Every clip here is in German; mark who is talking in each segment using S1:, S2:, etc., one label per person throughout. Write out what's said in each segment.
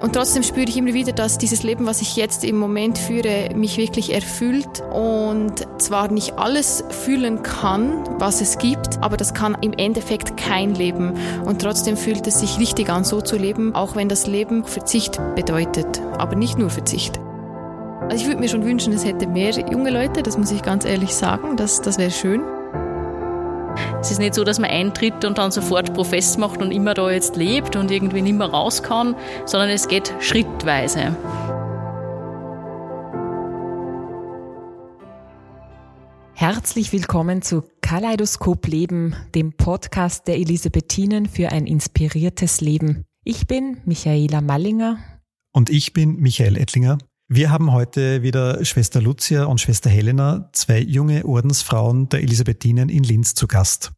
S1: Und trotzdem spüre ich immer wieder, dass dieses Leben, was ich jetzt im Moment führe, mich wirklich erfüllt und zwar nicht alles fühlen kann, was es gibt, aber das kann im Endeffekt kein Leben. Und trotzdem fühlt es sich richtig an, so zu leben, auch wenn das Leben Verzicht bedeutet, aber nicht nur Verzicht. Also ich würde mir schon wünschen, es hätte mehr junge Leute, das muss ich ganz ehrlich sagen, das, das wäre schön.
S2: Es ist nicht so, dass man eintritt und dann sofort Profess macht und immer da jetzt lebt und irgendwie nicht mehr raus kann, sondern es geht schrittweise.
S3: Herzlich willkommen zu Kaleidoskop Leben, dem Podcast der Elisabethinen für ein inspiriertes Leben. Ich bin Michaela Mallinger.
S4: Und ich bin Michael Ettlinger. Wir haben heute wieder Schwester Lucia und Schwester Helena, zwei junge Ordensfrauen der Elisabethinen in Linz zu Gast.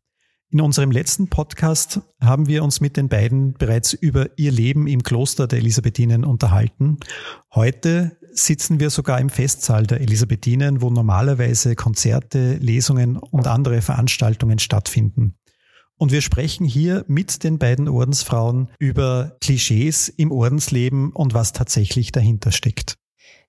S4: In unserem letzten Podcast haben wir uns mit den beiden bereits über ihr Leben im Kloster der Elisabethinen unterhalten. Heute sitzen wir sogar im Festsaal der Elisabethinen, wo normalerweise Konzerte, Lesungen und andere Veranstaltungen stattfinden. Und wir sprechen hier mit den beiden Ordensfrauen über Klischees im Ordensleben und was tatsächlich dahinter steckt.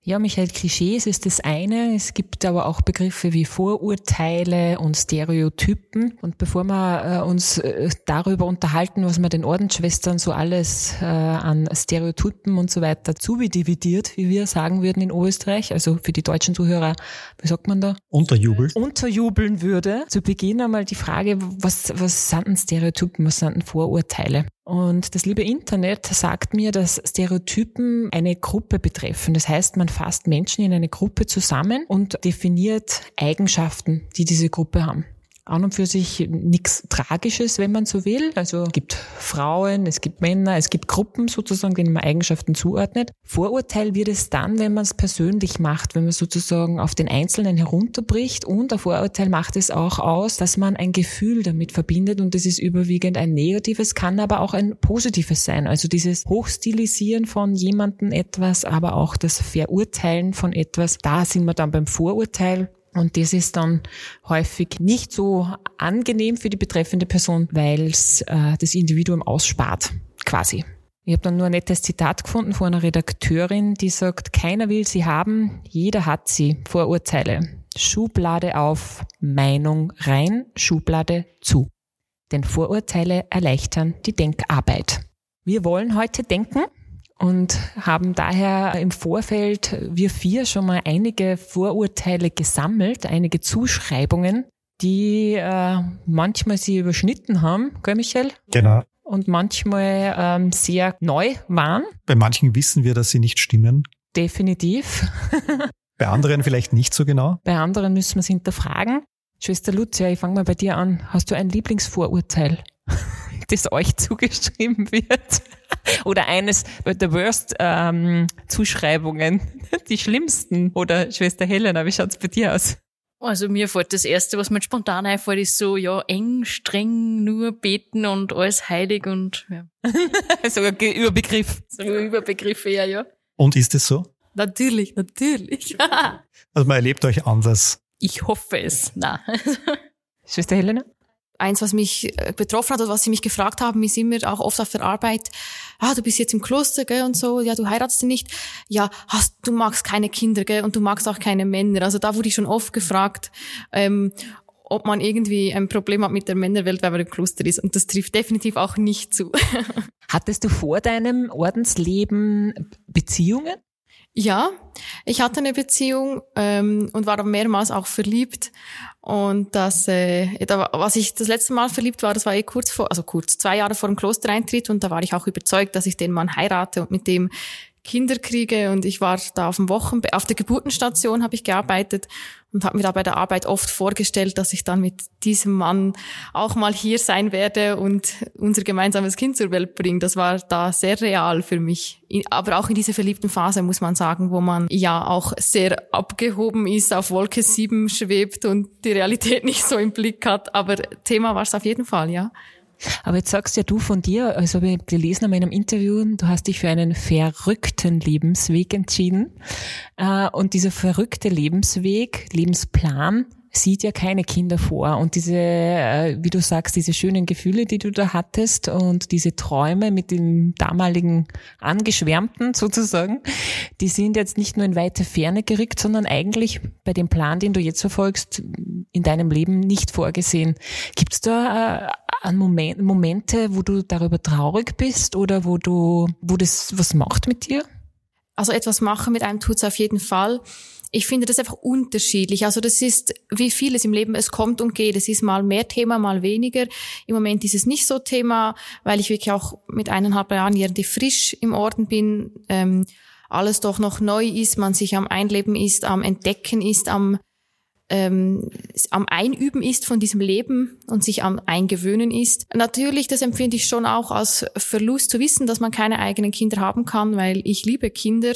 S3: Ja, Michael, Klischees ist das eine. Es gibt aber auch Begriffe wie Vorurteile und Stereotypen. Und bevor wir äh, uns äh, darüber unterhalten, was man den Ordensschwestern so alles äh, an Stereotypen und so weiter zudividiert, wie wir sagen würden in Österreich, also für die deutschen Zuhörer, wie sagt man da?
S4: Unterjubeln.
S3: Unterjubeln würde. Zu Beginn einmal die Frage, was, was sind denn Stereotypen, was sind denn Vorurteile? Und das liebe Internet sagt mir, dass Stereotypen eine Gruppe betreffen. Das heißt, man fasst Menschen in eine Gruppe zusammen und definiert Eigenschaften, die diese Gruppe haben an und für sich nichts Tragisches, wenn man so will. Also es gibt Frauen, es gibt Männer, es gibt Gruppen sozusagen, denen man Eigenschaften zuordnet. Vorurteil wird es dann, wenn man es persönlich macht, wenn man sozusagen auf den Einzelnen herunterbricht und ein Vorurteil macht es auch aus, dass man ein Gefühl damit verbindet und das ist überwiegend ein negatives, kann aber auch ein positives sein. Also dieses Hochstilisieren von jemandem etwas, aber auch das Verurteilen von etwas, da sind wir dann beim Vorurteil und das ist dann häufig nicht so angenehm für die betreffende Person, weil es äh, das Individuum ausspart, quasi. Ich habe dann nur ein nettes Zitat gefunden von einer Redakteurin, die sagt, keiner will sie haben, jeder hat sie. Vorurteile. Schublade auf, Meinung rein, Schublade zu. Denn Vorurteile erleichtern die Denkarbeit. Wir wollen heute denken und haben daher im Vorfeld wir vier schon mal einige Vorurteile gesammelt, einige Zuschreibungen, die äh, manchmal sie überschnitten haben, gell Michael?
S4: Genau.
S3: Und manchmal ähm, sehr neu waren.
S4: Bei manchen wissen wir, dass sie nicht stimmen.
S3: Definitiv.
S4: bei anderen vielleicht nicht so genau.
S3: Bei anderen müssen wir es hinterfragen. Schwester Lucia, ich fange mal bei dir an. Hast du ein Lieblingsvorurteil, das euch zugeschrieben wird? oder eines der Worst ähm, Zuschreibungen, die schlimmsten. Oder Schwester Helena, wie schaut's bei dir aus?
S2: Also mir fällt das Erste, was mir spontan einfällt, ist so, ja, eng, streng, nur beten und alles heilig und ja.
S3: so ein Überbegriff.
S2: So ein Überbegriff, ja, ja.
S4: Und ist es so?
S2: Natürlich, natürlich.
S4: also man erlebt euch anders.
S2: Ich hoffe es. Na.
S3: Schwester Helena?
S1: Eins, was mich äh, betroffen hat oder was sie mich gefragt haben, ist immer auch oft auf der Arbeit, ah, du bist jetzt im Kloster, gell, und so, ja, du heiratest nicht, ja, hast, du magst keine Kinder, gell, und du magst auch keine Männer. Also da wurde ich schon oft gefragt, ähm, ob man irgendwie ein Problem hat mit der Männerwelt, weil man im Kloster ist. Und das trifft definitiv auch nicht zu.
S3: Hattest du vor deinem Ordensleben Beziehungen?
S1: Ja, ich hatte eine Beziehung ähm, und war mehrmals auch verliebt. Und das, äh, was ich das letzte Mal verliebt war, das war eh kurz vor, also kurz, zwei Jahre vor dem Klostereintritt und da war ich auch überzeugt, dass ich den Mann heirate und mit dem Kinder kriege und ich war da auf dem Wochen auf der Geburtenstation habe ich gearbeitet und habe mir da bei der Arbeit oft vorgestellt, dass ich dann mit diesem Mann auch mal hier sein werde und unser gemeinsames Kind zur Welt bringen. Das war da sehr real für mich. Aber auch in dieser verliebten Phase muss man sagen, wo man ja auch sehr abgehoben ist, auf Wolke 7 schwebt und die Realität nicht so im Blick hat. Aber Thema war es auf jeden Fall, ja.
S3: Aber jetzt sagst ja du von dir, also habe ich gelesen in meinem Interview, du hast dich für einen verrückten Lebensweg entschieden. Äh, und dieser verrückte Lebensweg, Lebensplan, sieht ja keine Kinder vor. Und diese, äh, wie du sagst, diese schönen Gefühle, die du da hattest und diese Träume mit dem damaligen Angeschwärmten sozusagen, die sind jetzt nicht nur in weite Ferne gerückt, sondern eigentlich bei dem Plan, den du jetzt verfolgst, in deinem Leben nicht vorgesehen. Gibt es da äh, Moment, Momente, wo du darüber traurig bist oder wo du, wo das was macht mit dir?
S1: Also etwas machen mit einem tut's auf jeden Fall. Ich finde das einfach unterschiedlich. Also das ist wie vieles im Leben, es kommt und geht. Es ist mal mehr Thema, mal weniger. Im Moment ist es nicht so Thema, weil ich wirklich auch mit eineinhalb Jahren irgendwie frisch im Orden bin, ähm, alles doch noch neu ist, man sich am Einleben ist, am Entdecken ist, am ähm, am Einüben ist von diesem Leben und sich am Eingewöhnen ist. Natürlich, das empfinde ich schon auch als Verlust zu wissen, dass man keine eigenen Kinder haben kann, weil ich liebe Kinder,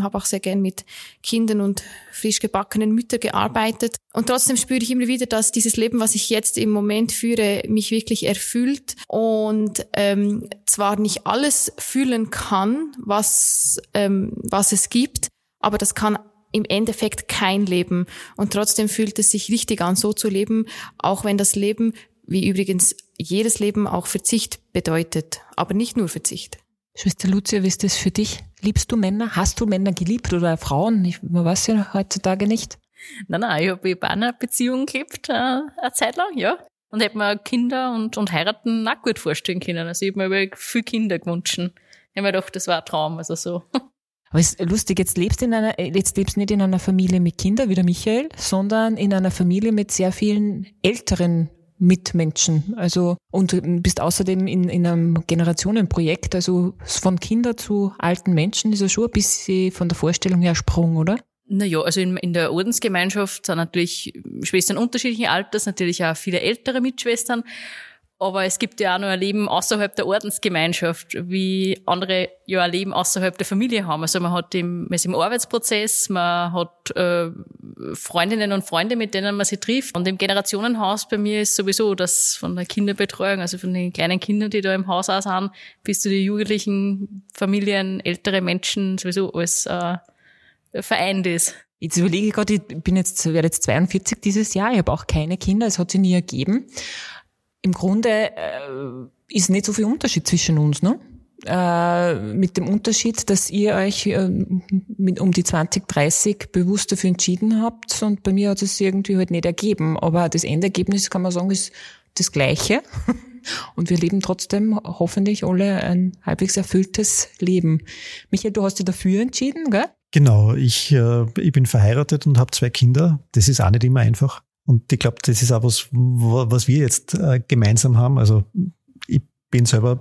S1: habe auch sehr gern mit Kindern und frisch gebackenen Müttern gearbeitet. Und trotzdem spüre ich immer wieder, dass dieses Leben, was ich jetzt im Moment führe, mich wirklich erfüllt und ähm, zwar nicht alles fühlen kann, was, ähm, was es gibt, aber das kann im Endeffekt kein Leben. Und trotzdem fühlt es sich richtig an, so zu leben, auch wenn das Leben, wie übrigens jedes Leben, auch Verzicht bedeutet. Aber nicht nur Verzicht.
S3: Schwester Lucia, wie ist das für dich? Liebst du Männer? Hast du Männer geliebt oder Frauen? Ich, man weiß ja heutzutage nicht.
S2: Nein, nein, ich habe in einer Beziehung gelebt, äh, eine Zeit lang, ja. Und hätte mir Kinder und, und heiraten auch gut vorstellen können. Also ich habe mir viel Kinder gewünscht. Ich habe mir gedacht, das war ein Traum, also so.
S3: Aber es ist lustig, jetzt lebst du in einer, jetzt lebst nicht in einer Familie mit Kindern wie der Michael, sondern in einer Familie mit sehr vielen älteren Mitmenschen. Also, und bist außerdem in, in einem Generationenprojekt, also von Kinder zu alten Menschen ist ja schon ein bisschen von der Vorstellung her Sprung, oder?
S2: Naja, also in, in der Ordensgemeinschaft sind natürlich Schwestern unterschiedlichen Alters, natürlich auch viele ältere Mitschwestern. Aber es gibt ja auch noch ein Leben außerhalb der Ordensgemeinschaft, wie andere ja ein Leben außerhalb der Familie haben. Also man hat im, man ist im Arbeitsprozess, man hat äh, Freundinnen und Freunde, mit denen man sich trifft. Und im Generationenhaus bei mir ist sowieso das von der Kinderbetreuung, also von den kleinen Kindern, die da im Haus auch sind, bis zu den jugendlichen Familien, ältere Menschen, sowieso alles äh, vereint ist.
S3: Jetzt überlege ich gerade, ich bin jetzt, werde jetzt 42 dieses Jahr, ich habe auch keine Kinder, es hat sie nie ergeben im Grunde äh, ist nicht so viel Unterschied zwischen uns, ne? Äh, mit dem Unterschied, dass ihr euch äh, um die 20, 30 bewusst dafür entschieden habt und bei mir hat es irgendwie halt nicht ergeben. Aber das Endergebnis kann man sagen, ist das gleiche. Und wir leben trotzdem hoffentlich alle ein halbwegs erfülltes Leben. Michael, du hast dich dafür entschieden, gell?
S4: Genau, ich, äh, ich bin verheiratet und habe zwei Kinder. Das ist auch nicht immer einfach. Und ich glaube, das ist auch was, was wir jetzt äh, gemeinsam haben. Also ich bin selber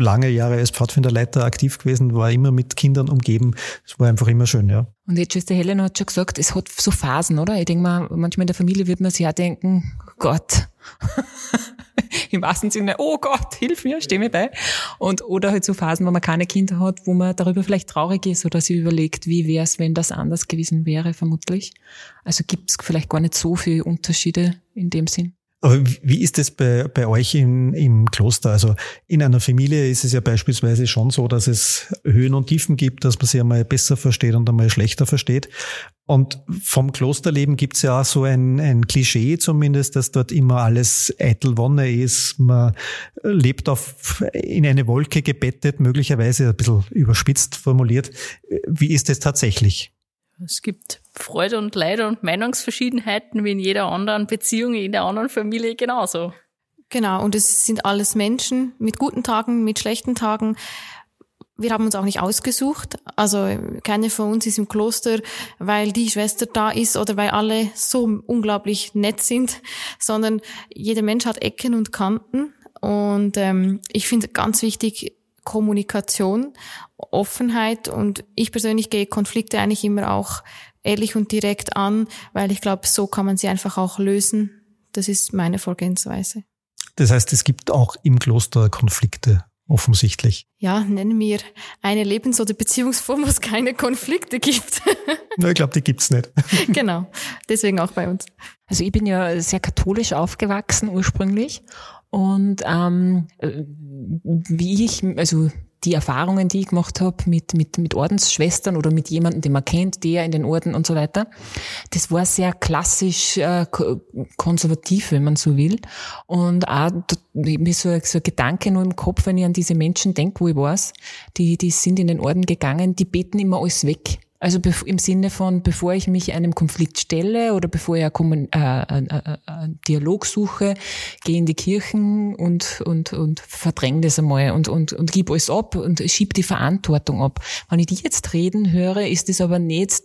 S4: lange Jahre als Pfadfinderleiter aktiv gewesen, war immer mit Kindern umgeben. Es war einfach immer schön, ja.
S3: Und jetzt Schwester Helen hat schon gesagt, es hat so Phasen, oder? Ich denke mal, manchmal in der Familie wird man sich auch denken, Gott, im wahrsten Sinne, oh Gott, hilf mir, steh mir bei. Und, oder halt so Phasen, wo man keine Kinder hat, wo man darüber vielleicht traurig ist oder sich überlegt, wie wäre es, wenn das anders gewesen wäre, vermutlich. Also gibt es vielleicht gar nicht so viele Unterschiede in dem Sinn.
S4: Aber wie ist es bei, bei euch in, im Kloster? Also in einer Familie ist es ja beispielsweise schon so, dass es Höhen und Tiefen gibt, dass man sich einmal besser versteht und einmal schlechter versteht. Und vom Klosterleben gibt es ja auch so ein, ein Klischee zumindest, dass dort immer alles eitel Wonne ist. Man lebt auf, in eine Wolke gebettet, möglicherweise ein bisschen überspitzt formuliert. Wie ist es tatsächlich?
S2: Es gibt Freude und Leid und Meinungsverschiedenheiten wie in jeder anderen Beziehung, in der anderen Familie genauso.
S1: Genau, und es sind alles Menschen mit guten Tagen, mit schlechten Tagen. Wir haben uns auch nicht ausgesucht. Also keine von uns ist im Kloster, weil die Schwester da ist oder weil alle so unglaublich nett sind, sondern jeder Mensch hat Ecken und Kanten. Und ähm, ich finde ganz wichtig, Kommunikation, Offenheit und ich persönlich gehe Konflikte eigentlich immer auch ehrlich und direkt an, weil ich glaube, so kann man sie einfach auch lösen. Das ist meine Vorgehensweise.
S4: Das heißt, es gibt auch im Kloster Konflikte, offensichtlich.
S1: Ja, nennen wir eine Lebens- oder Beziehungsform, wo es keine Konflikte gibt.
S4: ich glaube, die gibt's nicht.
S1: genau, deswegen auch bei uns.
S3: Also ich bin ja sehr katholisch aufgewachsen ursprünglich und ähm, wie ich, also die Erfahrungen, die ich gemacht habe mit, mit, mit Ordensschwestern oder mit jemandem, den man kennt, der in den Orden und so weiter, das war sehr klassisch äh, konservativ, wenn man so will. Und auch mir so, so ein Gedanke nur im Kopf, wenn ich an diese Menschen denke, wo ich weiß, die, die sind in den Orden gegangen, die beten immer alles weg. Also im Sinne von, bevor ich mich einem Konflikt stelle oder bevor ich einen äh, äh, äh, äh, Dialog suche, gehe in die Kirchen und, und, und verdränge das einmal und, und, und gib alles ab und schieb die Verantwortung ab. Wenn ich die jetzt reden höre, ist das aber nicht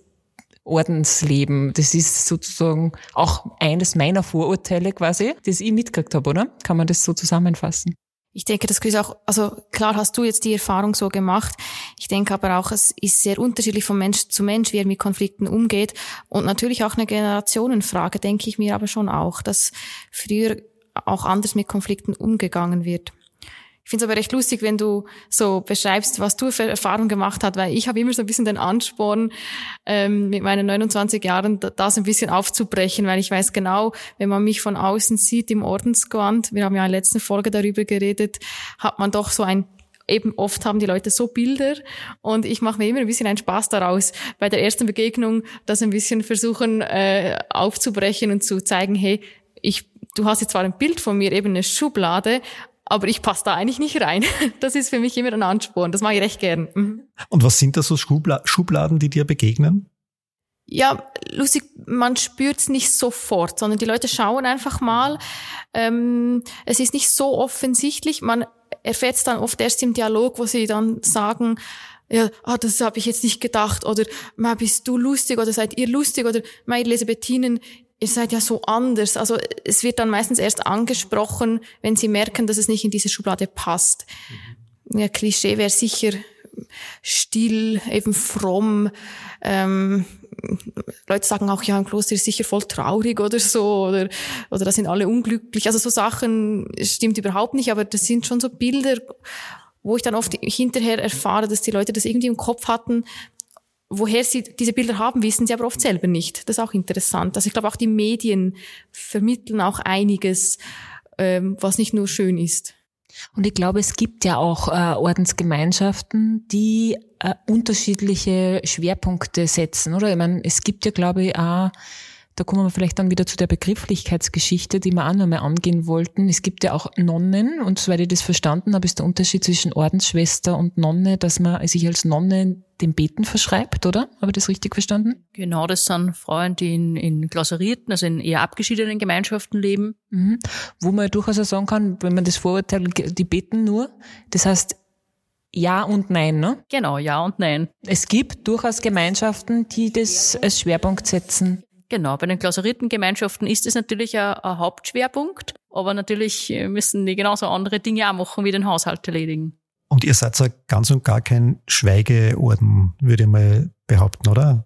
S3: Ordensleben. Das ist sozusagen auch eines meiner Vorurteile quasi, das ich mitgekriegt habe, oder? Kann man das so zusammenfassen?
S1: Ich denke, das ist auch, also klar hast du jetzt die Erfahrung so gemacht. Ich denke aber auch, es ist sehr unterschiedlich von Mensch zu Mensch, wie er mit Konflikten umgeht. Und natürlich auch eine Generationenfrage, denke ich mir aber schon auch, dass früher auch anders mit Konflikten umgegangen wird. Ich finde es aber recht lustig, wenn du so beschreibst, was du für Erfahrungen gemacht hast, weil ich habe immer so ein bisschen den Ansporn, ähm, mit meinen 29 Jahren das ein bisschen aufzubrechen, weil ich weiß genau, wenn man mich von außen sieht im Ordensgewand, wir haben ja in der letzten Folge darüber geredet, hat man doch so ein eben oft haben die Leute so Bilder und ich mache mir immer ein bisschen einen Spaß daraus, bei der ersten Begegnung das ein bisschen versuchen äh, aufzubrechen und zu zeigen, hey, ich, du hast jetzt zwar ein Bild von mir, eben eine Schublade, aber ich passe da eigentlich nicht rein. Das ist für mich immer ein Ansporn. Das mache ich recht gern. Mhm.
S4: Und was sind da so Schubladen, die dir begegnen?
S1: Ja, lustig, man spürt's nicht sofort, sondern die Leute schauen einfach mal. Ähm, es ist nicht so offensichtlich. Man erfährt es dann oft erst im Dialog, wo sie dann sagen, ja, ah, das habe ich jetzt nicht gedacht oder ma, bist du lustig oder seid ihr lustig oder ma, Elisabethinen, ihr seid ja so anders. Also es wird dann meistens erst angesprochen, wenn sie merken, dass es nicht in diese Schublade passt. Mhm. Ja, Klischee wäre sicher still, eben fromm. Ähm, Leute sagen auch, ja, ein Kloster ist sicher voll traurig oder so, oder, oder da sind alle unglücklich. Also so Sachen stimmt überhaupt nicht, aber das sind schon so Bilder, wo ich dann oft hinterher erfahre, dass die Leute das irgendwie im Kopf hatten, woher sie diese Bilder haben, wissen sie aber oft selber nicht. Das ist auch interessant. Also ich glaube, auch die Medien vermitteln auch einiges, ähm, was nicht nur schön ist.
S3: Und ich glaube, es gibt ja auch äh, Ordensgemeinschaften, die äh, unterschiedliche Schwerpunkte setzen, oder? Ich meine, es gibt ja, glaube ich, auch da kommen wir vielleicht dann wieder zu der Begrifflichkeitsgeschichte, die wir auch nochmal angehen wollten. Es gibt ja auch Nonnen und soweit ich das verstanden habe, ist der Unterschied zwischen Ordensschwester und Nonne, dass man sich als Nonne dem Beten verschreibt, oder? Habe ich das richtig verstanden?
S2: Genau, das sind Frauen, die in, in klausurierten, also in eher abgeschiedenen Gemeinschaften leben.
S3: Mhm. Wo man durchaus auch sagen kann, wenn man das vorurteilt, die beten nur. Das heißt, ja und nein, ne?
S2: Genau, ja und nein.
S3: Es gibt durchaus Gemeinschaften, die das als Schwerpunkt setzen.
S2: Genau, bei den klausurierten Gemeinschaften ist es natürlich ein, ein, Hauptschwerpunkt, aber natürlich müssen die genauso andere Dinge auch machen, wie den Haushalt erledigen.
S4: Und ihr seid ja ganz und gar kein Schweigeorden, würde ich mal behaupten, oder?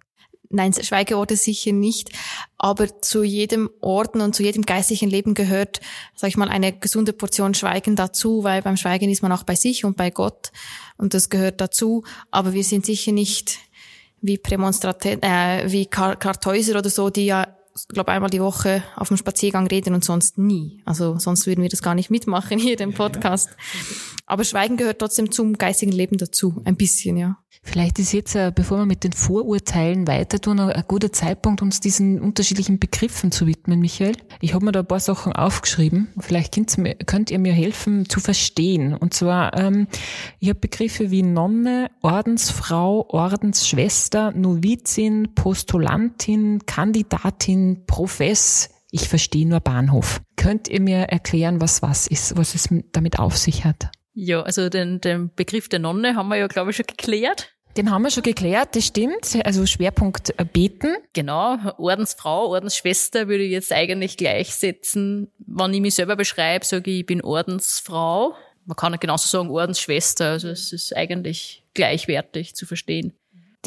S1: Nein, Schweigeorte sicher nicht, aber zu jedem Orden und zu jedem geistlichen Leben gehört, sag ich mal, eine gesunde Portion Schweigen dazu, weil beim Schweigen ist man auch bei sich und bei Gott und das gehört dazu, aber wir sind sicher nicht wie Prämonstraten, äh, wie Kar Kartäuser oder so, die ja, glaube einmal die Woche auf dem Spaziergang reden und sonst nie. Also sonst würden wir das gar nicht mitmachen hier, den Podcast. Aber Schweigen gehört trotzdem zum geistigen Leben dazu, ein bisschen, ja.
S3: Vielleicht ist jetzt, äh, bevor wir mit den Vorurteilen weiter tun, ein guter Zeitpunkt, uns diesen unterschiedlichen Begriffen zu widmen, Michael. Ich habe mir da ein paar Sachen aufgeschrieben. Vielleicht könnt ihr mir helfen zu verstehen. Und zwar, ähm, ich habe Begriffe wie Nonne, Ordensfrau, Ordensschwester, Novizin, Postulantin, Kandidatin, Profess. Ich verstehe nur Bahnhof. Könnt ihr mir erklären, was was ist, was es damit auf sich hat?
S2: Ja, also den, den Begriff der Nonne haben wir ja, glaube ich, schon geklärt.
S3: Den haben wir schon geklärt, das stimmt. Also Schwerpunkt äh, Beten.
S2: Genau, Ordensfrau, Ordensschwester würde ich jetzt eigentlich gleichsetzen. Wenn ich mich selber beschreibe, sage ich, ich bin Ordensfrau. Man kann genauso sagen Ordensschwester, also es ist eigentlich gleichwertig zu verstehen.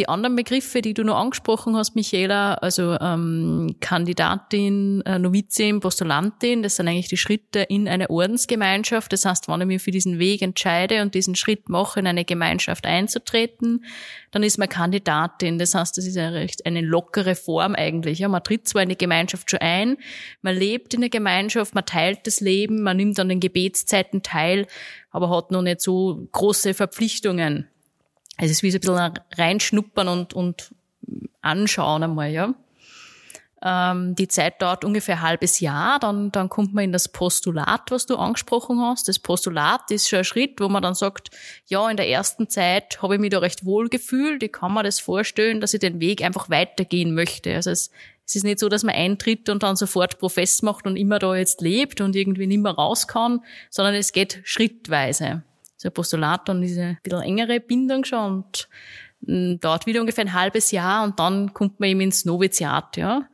S2: Die anderen Begriffe, die du noch angesprochen hast, Michaela, also ähm, Kandidatin, äh, Novizin, Postulantin, das sind eigentlich die Schritte in eine Ordensgemeinschaft. Das heißt, wenn ich mich für diesen Weg entscheide und diesen Schritt mache, in eine Gemeinschaft einzutreten, dann ist man Kandidatin. Das heißt, das ist eine, recht, eine lockere Form eigentlich. Ja, man tritt zwar in die Gemeinschaft schon ein, man lebt in der Gemeinschaft, man teilt das Leben, man nimmt an den Gebetszeiten teil, aber hat noch nicht so große Verpflichtungen. Also es ist wie so ein bisschen reinschnuppern und, und anschauen einmal, ja. Ähm, die Zeit dauert ungefähr ein halbes Jahr, dann, dann kommt man in das Postulat, was du angesprochen hast. Das Postulat ist schon ein Schritt, wo man dann sagt, ja, in der ersten Zeit habe ich mich da recht wohl gefühlt, ich kann mir das vorstellen, dass ich den Weg einfach weitergehen möchte. Also es, es ist nicht so, dass man eintritt und dann sofort Profess macht und immer da jetzt lebt und irgendwie nicht mehr raus kann, sondern es geht schrittweise so ein Postulat dann diese bisschen engere Bindung schon und mm, dauert wieder ungefähr ein halbes Jahr und dann kommt man eben ins Noviziat, ja.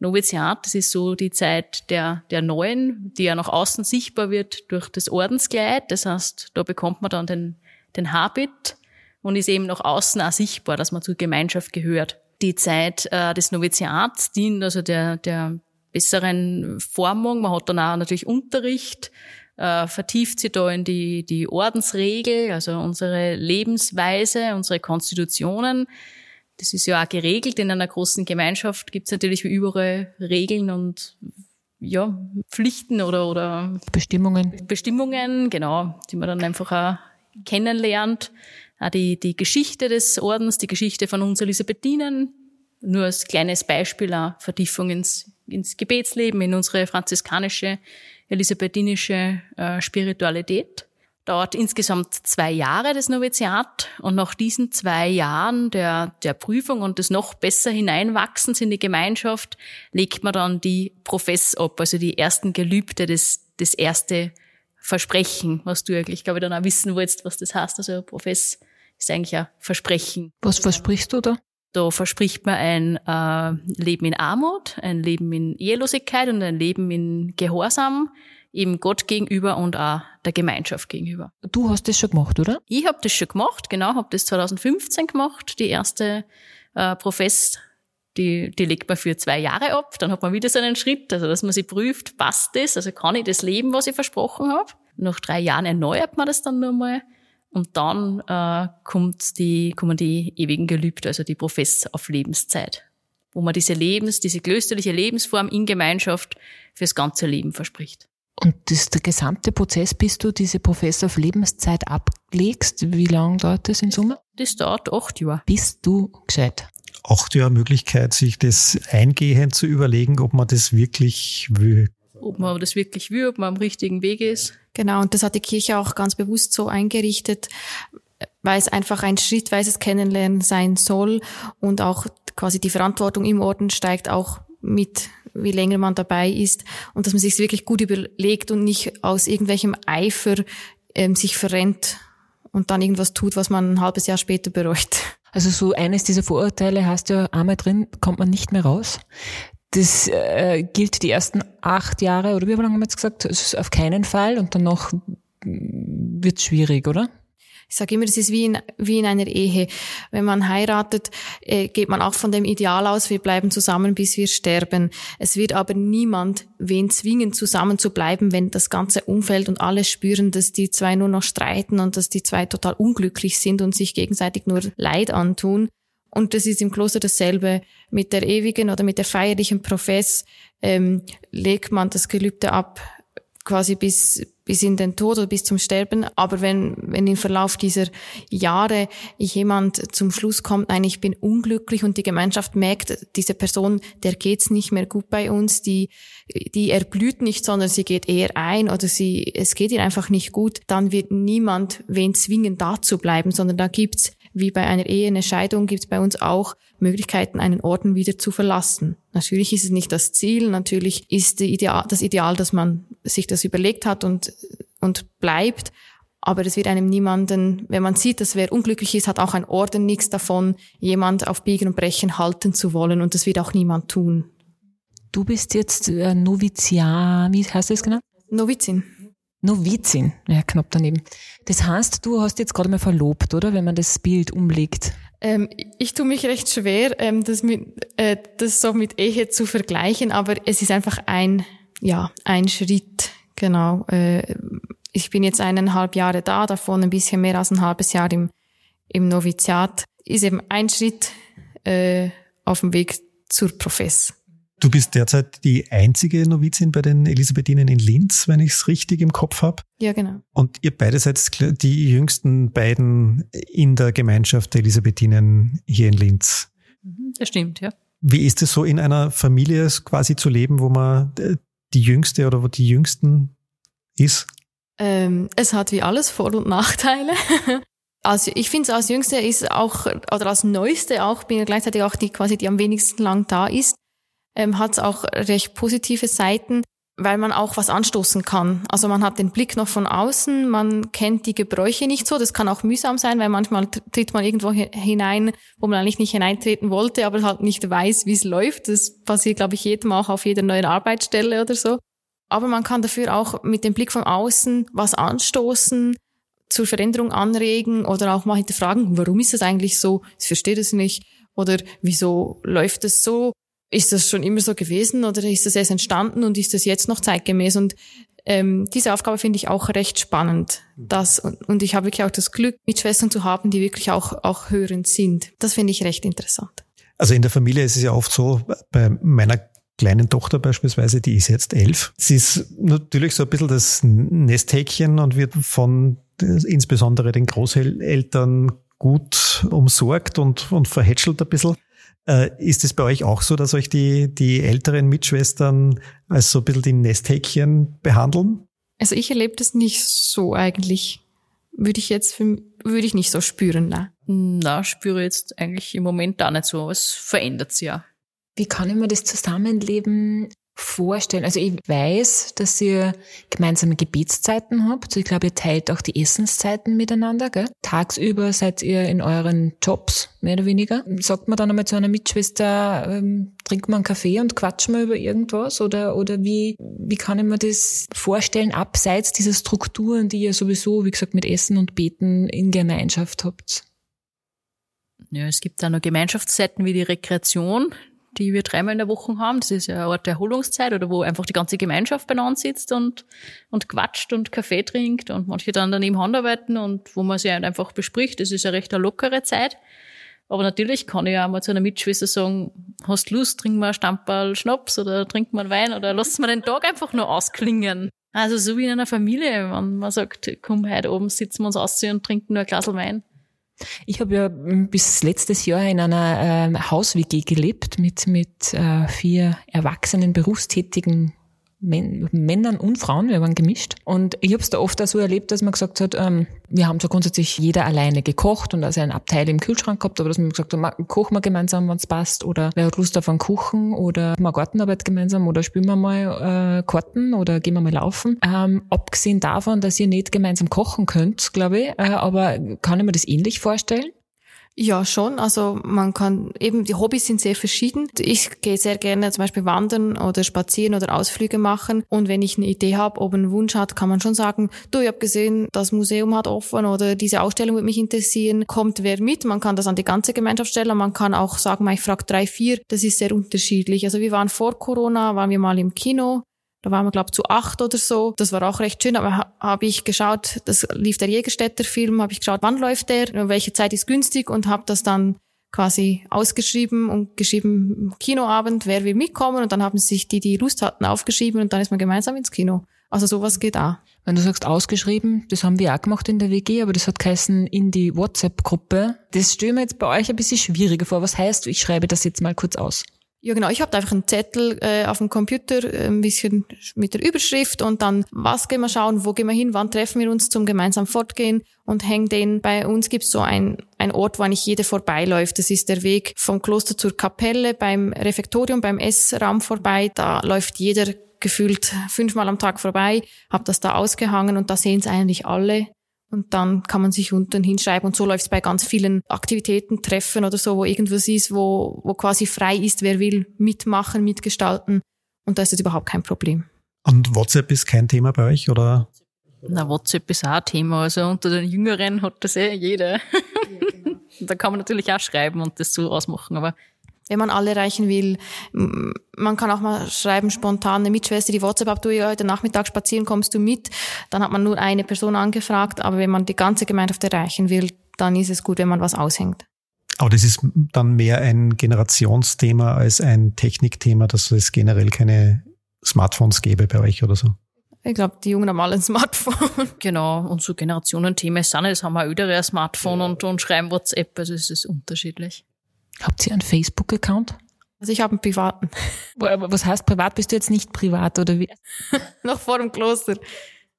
S2: Noviziat, das ist so die Zeit der, der Neuen, die ja nach außen sichtbar wird durch das Ordenskleid. Das heißt, da bekommt man dann den, den Habit und ist eben nach außen auch sichtbar, dass man zur Gemeinschaft gehört. Die Zeit äh, des Noviziats dient also der, der besseren Formung. Man hat dann auch natürlich Unterricht, äh, vertieft sie da in die, die Ordensregel, also unsere Lebensweise, unsere Konstitutionen. Das ist ja auch geregelt. In einer großen Gemeinschaft gibt es natürlich wie überall Regeln und ja, Pflichten oder, oder
S3: Bestimmungen.
S2: Bestimmungen, genau, die man dann einfach auch kennenlernt. Auch die, die Geschichte des Ordens, die Geschichte von uns Elisabethinen, nur als kleines Beispiel auch Vertiefung ins, ins Gebetsleben, in unsere franziskanische elisabethinische äh, Spiritualität. Dauert insgesamt zwei Jahre das Noviziat und nach diesen zwei Jahren der, der Prüfung und des noch besser Hineinwachsens in die Gemeinschaft legt man dann die Profess ab, also die ersten Gelübde, das, das erste Versprechen, was du eigentlich, glaube ich, dann auch wissen wolltest, was das heißt. Also Profess ist eigentlich ein Versprechen.
S3: Was versprichst du da?
S2: Da verspricht man ein äh, Leben in Armut, ein Leben in Ehelosigkeit und ein Leben in Gehorsam, eben Gott gegenüber und auch der Gemeinschaft gegenüber.
S3: Du hast das schon gemacht, oder?
S2: Ich habe das schon gemacht, genau, habe das 2015 gemacht, die erste äh, Profess, die, die legt man für zwei Jahre ab, dann hat man wieder so einen Schritt, also dass man sich prüft, passt das, also kann ich das leben, was ich versprochen habe. Nach drei Jahren erneuert man das dann nochmal und dann äh, kommt die, kommen die ewigen Gelübde, also die Profess auf Lebenszeit, wo man diese Lebens, diese klösterliche Lebensform in Gemeinschaft fürs ganze Leben verspricht.
S3: Und das ist der gesamte Prozess, bis du diese Profess auf Lebenszeit ablegst. Wie lange dauert das in Summe?
S2: Das dauert acht Jahre.
S3: Bist du gescheit?
S4: Acht Jahre Möglichkeit, sich das eingehend zu überlegen, ob man das wirklich will
S2: ob man das wirklich will, ob man am richtigen Weg ist.
S1: Genau, und das hat die Kirche auch ganz bewusst so eingerichtet, weil es einfach ein schrittweises Kennenlernen sein soll und auch quasi die Verantwortung im Orden steigt auch mit, wie länger man dabei ist und dass man sich wirklich gut überlegt und nicht aus irgendwelchem Eifer ähm, sich verrennt und dann irgendwas tut, was man ein halbes Jahr später bereut.
S3: Also so eines dieser Vorurteile hast du ja einmal drin, kommt man nicht mehr raus. Das äh, gilt die ersten acht Jahre, oder wie lange haben wir jetzt gesagt? Das ist auf keinen Fall und danach wird es schwierig, oder?
S1: Ich sage immer, das ist wie in, wie in einer Ehe. Wenn man heiratet, äh, geht man auch von dem Ideal aus, wir bleiben zusammen, bis wir sterben. Es wird aber niemand wen zwingen, zusammen zu bleiben, wenn das ganze Umfeld und alle spüren, dass die zwei nur noch streiten und dass die zwei total unglücklich sind und sich gegenseitig nur Leid antun. Und das ist im Kloster dasselbe. Mit der ewigen oder mit der feierlichen Profess ähm, legt man das Gelübde ab, quasi bis, bis in den Tod oder bis zum Sterben. Aber wenn, wenn im Verlauf dieser Jahre jemand zum Schluss kommt, nein, ich bin unglücklich und die Gemeinschaft merkt, diese Person, der geht's nicht mehr gut bei uns, die, die erblüht nicht, sondern sie geht eher ein oder sie, es geht ihr einfach nicht gut, dann wird niemand wen zwingen, da zu bleiben, sondern da gibt's wie bei einer Ehe eine Scheidung gibt es bei uns auch Möglichkeiten, einen Orden wieder zu verlassen. Natürlich ist es nicht das Ziel, natürlich ist Ideal, das Ideal, dass man sich das überlegt hat und, und bleibt. Aber es wird einem niemanden, wenn man sieht, dass wer unglücklich ist, hat auch ein Orden nichts davon, jemand auf Biegen und Brechen halten zu wollen. Und das wird auch niemand tun.
S3: Du bist jetzt äh, Noviziar, wie heißt das genau?
S1: Novizin.
S3: Novizin, ja, knapp daneben. Das heißt, du hast jetzt gerade mal verlobt, oder? Wenn man das Bild umlegt.
S1: Ähm, ich tue mich recht schwer, ähm, das, mit, äh, das so mit Ehe zu vergleichen, aber es ist einfach ein, ja, ein Schritt, genau. Äh, ich bin jetzt eineinhalb Jahre da, davon ein bisschen mehr als ein halbes Jahr im, im Noviziat. Ist eben ein Schritt äh, auf dem Weg zur Profess.
S4: Du bist derzeit die einzige Novizin bei den Elisabethinen in Linz, wenn ich es richtig im Kopf habe.
S1: Ja, genau.
S4: Und ihr beide seid die jüngsten beiden in der Gemeinschaft der Elisabethinen hier in Linz.
S2: Mhm, das stimmt, ja.
S4: Wie ist es so in einer Familie quasi zu leben, wo man äh, die Jüngste oder wo die Jüngsten ist?
S1: Ähm, es hat wie alles Vor- und Nachteile. Also ich finde es als Jüngste ist auch, oder als Neueste auch, bin ja gleichzeitig auch die quasi, die am wenigsten lang da ist ähm, hat es auch recht positive Seiten, weil man auch was anstoßen kann. Also man hat den Blick noch von außen, man kennt die Gebräuche nicht so. Das kann auch mühsam sein, weil manchmal tritt man irgendwo hinein, wo man eigentlich nicht hineintreten wollte, aber halt nicht weiß, wie es läuft. Das passiert, glaube ich, jedem auch auf jeder neuen Arbeitsstelle oder so. Aber man kann dafür auch mit dem Blick von außen was anstoßen, zur Veränderung anregen oder auch mal hinterfragen, warum ist das eigentlich so? Ich verstehe das nicht. Oder wieso läuft es so? Ist das schon immer so gewesen oder ist das erst entstanden und ist das jetzt noch zeitgemäß? Und ähm, diese Aufgabe finde ich auch recht spannend. Das, und, und ich habe wirklich auch das Glück, Mitschwestern zu haben, die wirklich auch, auch hörend sind. Das finde ich recht interessant.
S4: Also in der Familie ist es ja oft so, bei meiner kleinen Tochter beispielsweise, die ist jetzt elf. Sie ist natürlich so ein bisschen das Nesthäkchen und wird von insbesondere den Großeltern gut umsorgt und, und verhätschelt ein bisschen. Äh, ist es bei euch auch so, dass euch die, die älteren Mitschwestern als so ein bisschen die Nesthäkchen behandeln?
S1: Also ich erlebe das nicht so eigentlich. Würde ich jetzt, für, würde ich nicht so spüren,
S2: ne? Na, spüre jetzt eigentlich im Moment da nicht so. Es verändert sich ja.
S3: Wie kann ich mir das Zusammenleben vorstellen? Also ich weiß, dass ihr gemeinsame Gebetszeiten habt. Ich glaube, ihr teilt auch die Essenszeiten miteinander. Gell? Tagsüber seid ihr in euren Jobs, mehr oder weniger. Sagt man dann einmal zu einer Mitschwester, ähm, trinkt man einen Kaffee und quatscht mal über irgendwas? Oder, oder wie, wie kann ich mir das vorstellen, abseits dieser Strukturen, die ihr sowieso, wie gesagt, mit Essen und Beten in Gemeinschaft habt?
S2: Ja, es gibt da noch Gemeinschaftszeiten wie die Rekreation, die wir dreimal in der Woche haben. Das ist ja eine Art Erholungszeit oder wo einfach die ganze Gemeinschaft beieinander sitzt und, und quatscht und Kaffee trinkt und manche dann daneben Handarbeiten und wo man sich halt einfach bespricht. Das ist ja recht eine lockere Zeit. Aber natürlich kann ich auch mal zu einer Mitschwester sagen, hast Lust, trink mal ein Stamperl Schnaps oder trink mal Wein oder lass mal den Tag einfach nur ausklingen. Also so wie in einer Familie, wenn man sagt, komm, heute oben sitzen wir uns aus und trinken nur ein Glas Wein.
S3: Ich habe ja bis letztes Jahr in einer äh, Haus-WG gelebt mit, mit äh, vier erwachsenen, berufstätigen Männern und Frauen, wir waren gemischt. Und ich habe es da oft auch so erlebt, dass man gesagt hat, ähm, wir haben so grundsätzlich jeder alleine gekocht und also ein Abteil im Kühlschrank gehabt, aber dass man gesagt hat, kochen wir gemeinsam, wenn es passt, oder wer hat Lust auf einen Kuchen oder mal Gartenarbeit gemeinsam oder spielen wir mal äh, Karten oder gehen wir mal laufen. Ähm, abgesehen davon, dass ihr nicht gemeinsam kochen könnt, glaube ich, äh, aber kann ich mir das ähnlich vorstellen?
S1: Ja, schon. Also man kann eben, die Hobbys sind sehr verschieden. Ich gehe sehr gerne zum Beispiel wandern oder spazieren oder Ausflüge machen. Und wenn ich eine Idee habe, ob einen Wunsch hat, kann man schon sagen, du, ich habe gesehen, das Museum hat offen oder diese Ausstellung würde mich interessieren. Kommt wer mit? Man kann das an die ganze Gemeinschaft stellen. Man kann auch sagen, ich frage drei, vier. Das ist sehr unterschiedlich. Also wir waren vor Corona, waren wir mal im Kino da waren wir, glaube zu acht oder so. Das war auch recht schön, aber habe ich geschaut, das lief der Jägerstätter-Film, habe ich geschaut, wann läuft der, welche Zeit ist günstig und habe das dann quasi ausgeschrieben und geschrieben, Kinoabend, wer will mitkommen und dann haben sich die, die Lust hatten, aufgeschrieben und dann ist man gemeinsam ins Kino. Also sowas geht auch.
S3: Wenn du sagst ausgeschrieben, das haben wir auch gemacht in der WG, aber das hat geheißen in die WhatsApp-Gruppe. Das stelle mir jetzt bei euch ein bisschen schwieriger vor. Was heißt, ich schreibe das jetzt mal kurz aus?
S1: Ja, genau. Ich habe einfach einen Zettel äh, auf dem Computer, äh, ein bisschen mit der Überschrift und dann, was gehen wir schauen, wo gehen wir hin, wann treffen wir uns zum gemeinsam Fortgehen und hängen den. Bei uns gibt's so ein, ein Ort, wo eigentlich jeder vorbeiläuft. Das ist der Weg vom Kloster zur Kapelle, beim Refektorium, beim Essraum vorbei. Da läuft jeder gefühlt fünfmal am Tag vorbei, Hab das da ausgehangen und da sehen es eigentlich alle. Und dann kann man sich unten hinschreiben. Und so läuft es bei ganz vielen Aktivitäten, Treffen oder so, wo irgendwas ist, wo, wo quasi frei ist, wer will mitmachen, mitgestalten. Und da ist das überhaupt kein Problem.
S4: Und WhatsApp ist kein Thema bei euch, oder?
S2: Na, WhatsApp ist auch ein Thema. Also unter den Jüngeren hat das eh jeder. Da kann man natürlich auch schreiben und das so ausmachen, aber
S1: wenn man alle erreichen will. Man kann auch mal schreiben, spontan, eine Mitschwester, die WhatsApp ab, du heute Nachmittag spazieren, kommst du mit? Dann hat man nur eine Person angefragt, aber wenn man die ganze Gemeinschaft erreichen will, dann ist es gut, wenn man was aushängt.
S4: Aber das ist dann mehr ein Generationsthema als ein Technikthema, dass es generell keine Smartphones gäbe bei euch oder so.
S1: Ich glaube, die Jungen haben alle ein Smartphone.
S2: Genau, und so Generationenthemen sind es, haben auch ältere ein Smartphone und, und schreiben WhatsApp, also es ist unterschiedlich.
S3: Habt ihr einen Facebook-Account?
S1: Also ich habe einen privaten.
S3: Was heißt privat? Bist du jetzt nicht privat oder wie?
S1: Noch vor dem Kloster.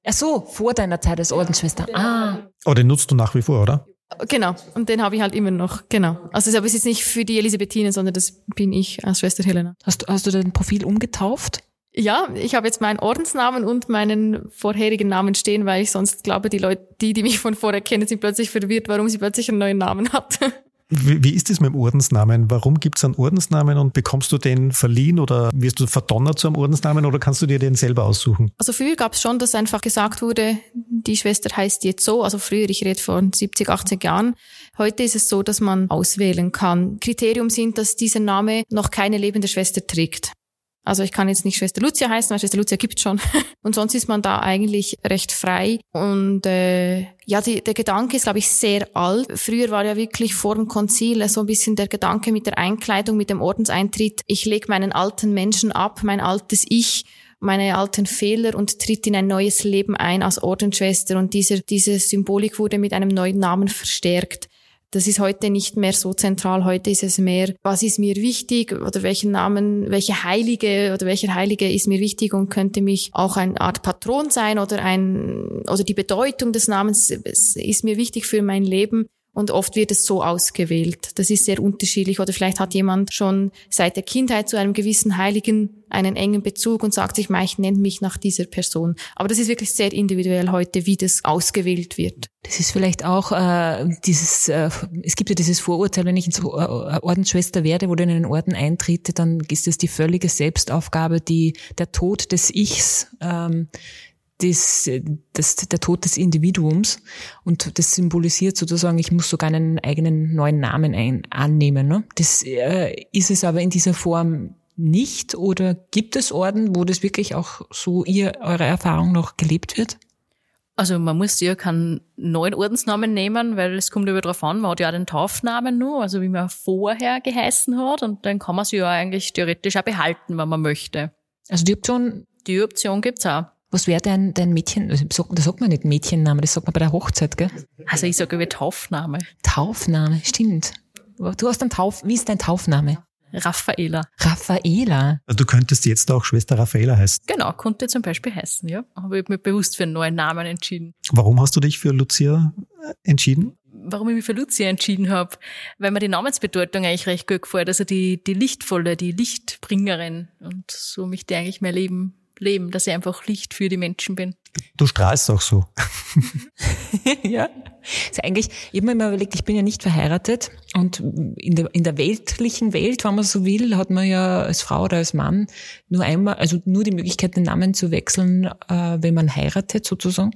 S3: Ach so, vor deiner Zeit als Ordensschwester. Ah.
S4: Oh, den nutzt du nach wie vor, oder?
S1: Genau, und den habe ich halt immer noch, genau. Also das ist jetzt nicht für die Elisabethine, sondern das bin ich als Schwester Helena.
S3: Hast du, hast du dein Profil umgetauft?
S1: Ja, ich habe jetzt meinen Ordensnamen und meinen vorherigen Namen stehen, weil ich sonst glaube, die Leute, die, die mich von vorher kennen, sind plötzlich verwirrt, warum sie plötzlich einen neuen Namen hat.
S4: Wie, wie ist es mit dem Ordensnamen? Warum gibt es einen Ordensnamen und bekommst du den verliehen oder wirst du verdonnert zu einem Ordensnamen oder kannst du dir den selber aussuchen?
S1: Also früher gab es schon, dass einfach gesagt wurde, die Schwester heißt jetzt so. Also früher, ich rede von 70, 80 Jahren. Heute ist es so, dass man auswählen kann. Kriterium sind, dass dieser Name noch keine lebende Schwester trägt. Also ich kann jetzt nicht Schwester Lucia heißen, weil Schwester Lucia gibt schon. Und sonst ist man da eigentlich recht frei. Und äh, ja, die, der Gedanke ist, glaube ich, sehr alt. Früher war ja wirklich vor dem Konzil so ein bisschen der Gedanke mit der Einkleidung, mit dem Ordenseintritt. Ich lege meinen alten Menschen ab, mein altes Ich meine alten Fehler und tritt in ein neues Leben ein als Ordensschwester und diese, diese Symbolik wurde mit einem neuen Namen verstärkt. Das ist heute nicht mehr so zentral. Heute ist es mehr, was ist mir wichtig oder welchen Namen, welche Heilige oder welcher Heilige ist mir wichtig und könnte mich auch eine Art Patron sein oder ein, oder die Bedeutung des Namens ist mir wichtig für mein Leben. Und oft wird es so ausgewählt. Das ist sehr unterschiedlich. Oder vielleicht hat jemand schon seit der Kindheit zu einem gewissen Heiligen einen engen Bezug und sagt sich, ich nenne mich nach dieser Person. Aber das ist wirklich sehr individuell heute, wie das ausgewählt wird.
S3: Das ist vielleicht auch äh, dieses, äh, es gibt ja dieses Vorurteil, wenn ich ins Ordensschwester werde, wo du in einen Orden eintrete, dann ist es die völlige Selbstaufgabe, die der Tod des Ichs ähm, das, das, der Tod des Individuums und das symbolisiert sozusagen, ich muss sogar einen eigenen neuen Namen ein, annehmen. Ne? Das äh, ist es aber in dieser Form nicht oder gibt es Orden, wo das wirklich auch so ihr, eure Erfahrung noch gelebt wird?
S2: Also man muss ja keinen neuen Ordensnamen nehmen, weil es kommt über drauf an, man hat ja auch den Taufnamen nur, also wie man vorher geheißen hat und dann kann man sie ja eigentlich theoretisch auch behalten, wenn man möchte.
S3: Also die Option?
S2: Die Option gibt's auch.
S3: Was wäre dein, dein Mädchen, das sagt man nicht Mädchenname, das sagt man bei der Hochzeit, gell?
S2: Also ich sage über Taufname.
S3: Taufname, stimmt. Du hast einen Tauf, wie ist dein Taufname?
S2: Raffaela.
S3: Raffaela.
S4: Also du könntest jetzt auch Schwester Raffaela heißen.
S2: Genau, konnte zum Beispiel heißen, ja. Habe ich mich bewusst für einen neuen Namen entschieden.
S4: Warum hast du dich für Lucia äh, entschieden?
S2: Warum ich mich für Lucia entschieden habe? Weil mir die Namensbedeutung eigentlich recht gut gefällt. Also die, die Lichtvolle, die Lichtbringerin. Und so möchte ich eigentlich mein Leben leben, dass ich einfach Licht für die Menschen bin.
S4: Du strahlst auch so.
S3: ja. Also eigentlich, ich habe mir immer überlegt, ich bin ja nicht verheiratet und in der, in der weltlichen Welt, wenn man so will, hat man ja als Frau oder als Mann nur einmal, also nur die Möglichkeit, den Namen zu wechseln, äh, wenn man heiratet sozusagen.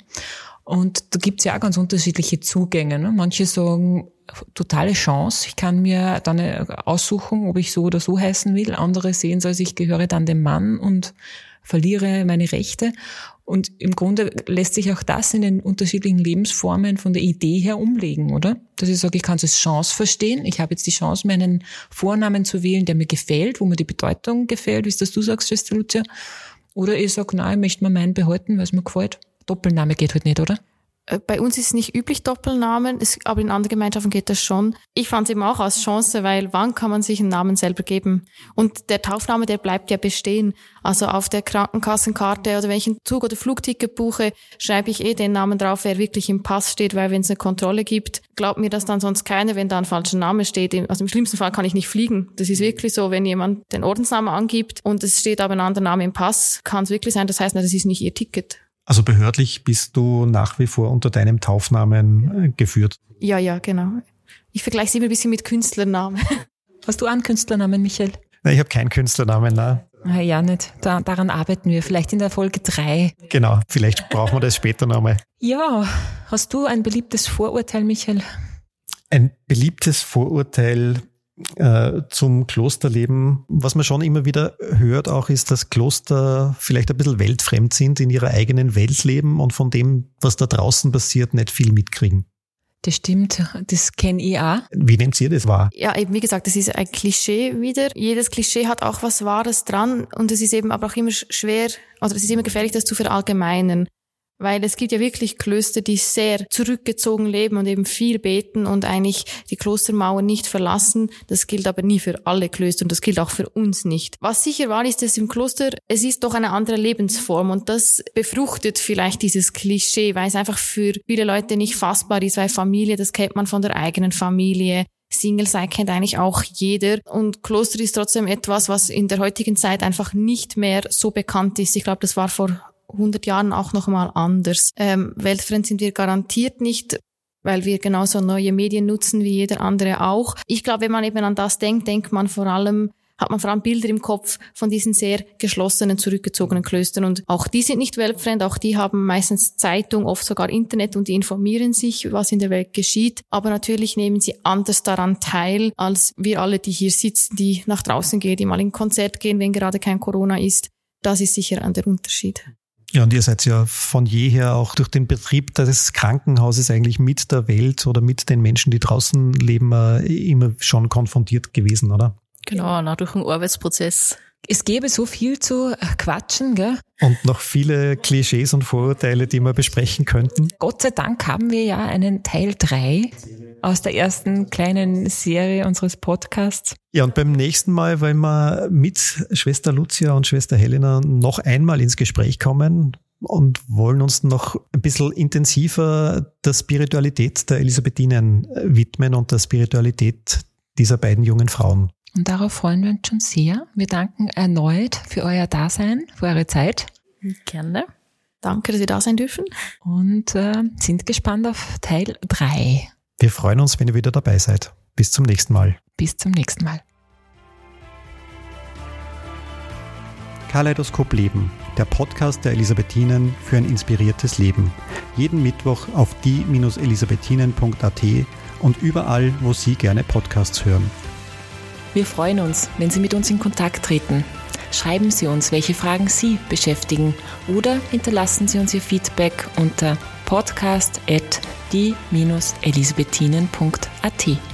S3: Und da gibt's ja auch ganz unterschiedliche Zugänge. Ne? Manche sagen, totale Chance. Ich kann mir dann aussuchen, ob ich so oder so heißen will. Andere sehen es als ich gehöre dann dem Mann und verliere meine Rechte. Und im Grunde lässt sich auch das in den unterschiedlichen Lebensformen von der Idee her umlegen, oder? Dass ich sage, ich kann es als Chance verstehen. Ich habe jetzt die Chance, meinen Vornamen zu wählen, der mir gefällt, wo mir die Bedeutung gefällt, wie es das du sagst, Schwester Lucia. Oder ich sage, nein, ich möchte mir meinen behalten, weil es mir gefällt. Doppelname geht halt nicht, oder?
S1: Äh, bei uns ist es nicht üblich Doppelnamen, es, aber in anderen Gemeinschaften geht das schon. Ich fand es eben auch als Chance, weil wann kann man sich einen Namen selber geben? Und der Taufname, der bleibt ja bestehen. Also auf der Krankenkassenkarte oder wenn ich einen Zug- oder Flugticket buche, schreibe ich eh den Namen drauf, wer wirklich im Pass steht, weil wenn es eine Kontrolle gibt, glaubt mir das dann sonst keiner, wenn da ein falscher Name steht. Also im schlimmsten Fall kann ich nicht fliegen. Das ist wirklich so, wenn jemand den Ordensnamen angibt und es steht aber ein anderer Name im Pass, kann es wirklich sein, das heißt, na, das ist nicht ihr Ticket.
S4: Also behördlich bist du nach wie vor unter deinem Taufnamen äh, geführt.
S1: Ja, ja, genau. Ich vergleiche es immer ein bisschen mit Künstlernamen.
S3: Hast du einen Künstlernamen, Michael?
S4: Nein, ich habe keinen Künstlernamen, nein.
S3: Ah, ja, nicht. Da, daran arbeiten wir. Vielleicht in der Folge drei.
S4: Genau, vielleicht brauchen wir das später nochmal.
S3: Ja, hast du ein beliebtes Vorurteil, Michael?
S4: Ein beliebtes Vorurteil äh, zum Klosterleben, was man schon immer wieder hört, auch ist, dass Kloster vielleicht ein bisschen weltfremd sind, in ihrer eigenen Welt leben und von dem, was da draußen passiert, nicht viel mitkriegen.
S3: Das stimmt, das kenne ich auch.
S4: Wie nehmt ihr das wahr?
S1: Ja, eben wie gesagt, das ist ein Klischee wieder. Jedes Klischee hat auch was Wahres dran und es ist eben aber auch immer schwer, oder es ist immer gefährlich, das zu verallgemeinern. Weil es gibt ja wirklich Klöster, die sehr zurückgezogen leben und eben viel beten und eigentlich die Klostermauer nicht verlassen. Das gilt aber nie für alle Klöster und das gilt auch für uns nicht. Was sicher war, ist, dass im Kloster, es ist doch eine andere Lebensform und das befruchtet vielleicht dieses Klischee, weil es einfach für viele Leute nicht fassbar ist, weil Familie, das kennt man von der eigenen Familie. Single sein kennt eigentlich auch jeder. Und Kloster ist trotzdem etwas, was in der heutigen Zeit einfach nicht mehr so bekannt ist. Ich glaube, das war vor 100 Jahren auch noch mal anders. Ähm, weltfremd sind wir garantiert nicht, weil wir genauso neue Medien nutzen wie jeder andere auch. Ich glaube, wenn man eben an das denkt, denkt man vor allem hat man vor allem Bilder im Kopf von diesen sehr geschlossenen, zurückgezogenen Klöstern. Und auch die sind nicht weltfremd, auch die haben meistens Zeitung, oft sogar Internet und die informieren sich, was in der Welt geschieht. Aber natürlich nehmen sie anders daran teil, als wir alle, die hier sitzen, die nach draußen gehen, die mal in Konzert gehen, wenn gerade kein Corona ist. Das ist sicher an der Unterschied.
S4: Ja, und ihr seid ja von jeher auch durch den Betrieb des Krankenhauses eigentlich mit der Welt oder mit den Menschen, die draußen leben, äh, immer schon konfrontiert gewesen, oder?
S2: Genau, auch durch den Arbeitsprozess.
S3: Es gäbe so viel zu quatschen, gell?
S4: Und noch viele Klischees und Vorurteile, die wir besprechen könnten.
S3: Gott sei Dank haben wir ja einen Teil drei aus der ersten kleinen Serie unseres Podcasts.
S4: Ja, und beim nächsten Mal wollen wir mit Schwester Lucia und Schwester Helena noch einmal ins Gespräch kommen und wollen uns noch ein bisschen intensiver der Spiritualität der Elisabethinen widmen und der Spiritualität dieser beiden jungen Frauen.
S3: Und darauf freuen wir uns schon sehr. Wir danken erneut für euer Dasein, für eure Zeit.
S2: Gerne.
S1: Danke, dass wir da sein dürfen.
S3: Und äh, sind gespannt auf Teil drei.
S4: Wir freuen uns, wenn ihr wieder dabei seid. Bis zum nächsten Mal.
S3: Bis zum nächsten Mal.
S4: Kaleidoskop Leben, der Podcast der Elisabethinen für ein inspiriertes Leben. Jeden Mittwoch auf die-elisabethinen.at und überall, wo Sie gerne Podcasts hören.
S3: Wir freuen uns, wenn Sie mit uns in Kontakt treten. Schreiben Sie uns, welche Fragen Sie beschäftigen oder hinterlassen Sie uns Ihr Feedback unter podcast@ die-elisabethinen.at.